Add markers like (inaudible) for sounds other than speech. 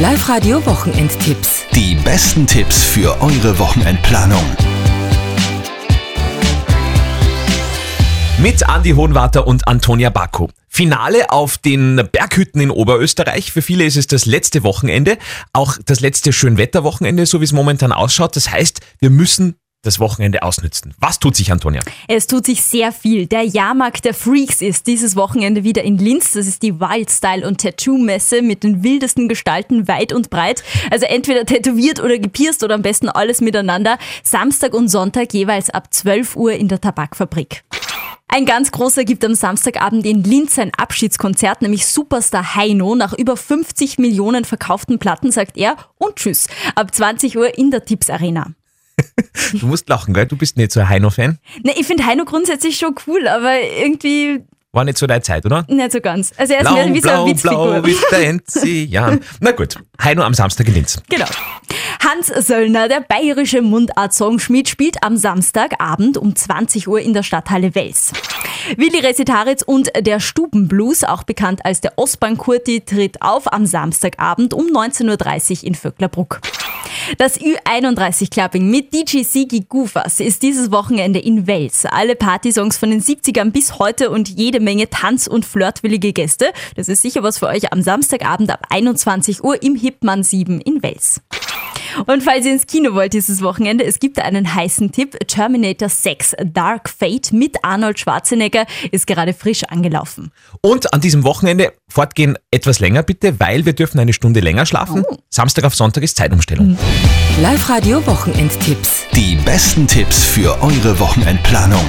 Live-Radio Wochenendtipps. Die besten Tipps für eure Wochenendplanung. Mit Andi Hohenwarter und Antonia Baku. Finale auf den Berghütten in Oberösterreich. Für viele ist es das letzte Wochenende, auch das letzte Schönwetterwochenende, so wie es momentan ausschaut. Das heißt, wir müssen das Wochenende ausnützen. Was tut sich, Antonia? Es tut sich sehr viel. Der Jahrmarkt der Freaks ist dieses Wochenende wieder in Linz. Das ist die Wildstyle und Tattoo-Messe mit den wildesten Gestalten weit und breit. Also entweder tätowiert oder gepierst oder am besten alles miteinander. Samstag und Sonntag jeweils ab 12 Uhr in der Tabakfabrik. Ein ganz großer gibt am Samstagabend in Linz ein Abschiedskonzert, nämlich Superstar Heino. Nach über 50 Millionen verkauften Platten sagt er und tschüss. Ab 20 Uhr in der Tipps Arena. (laughs) Du musst lachen, gell? Du bist nicht so ein Heino-Fan. Ne, ich finde Heino grundsätzlich schon cool, aber irgendwie War nicht so deine Zeit, oder? nicht so ganz. Also er ist Blau, mehr wie so eine blau, Witzfigur. blau, wie der Enzian. (laughs) Na gut, Heino am Samstag in Linz. Genau. Hans Söllner, der bayerische Mundart-Songschmied, spielt am Samstagabend um 20 Uhr in der Stadthalle Wels. Willi Resitaritz und der Stubenblues, auch bekannt als der Ostbankurti, tritt auf am Samstagabend um 19.30 Uhr in Vöcklerbruck. Das Ü31 Clubbing mit DJ Sigi Gufas ist dieses Wochenende in Wels. Alle Partysongs von den 70ern bis heute und jede Menge Tanz- und flirtwillige Gäste. Das ist sicher was für euch am Samstagabend ab 21 Uhr im Hipman 7 in Wels. Und falls ihr ins Kino wollt dieses Wochenende, es gibt einen heißen Tipp. Terminator 6 Dark Fate mit Arnold Schwarzenegger ist gerade frisch angelaufen. Und an diesem Wochenende fortgehen etwas länger bitte, weil wir dürfen eine Stunde länger schlafen. Samstag auf Sonntag ist Zeitumstellung. Live-Radio Wochenendtipps. Die besten Tipps für eure Wochenendplanung.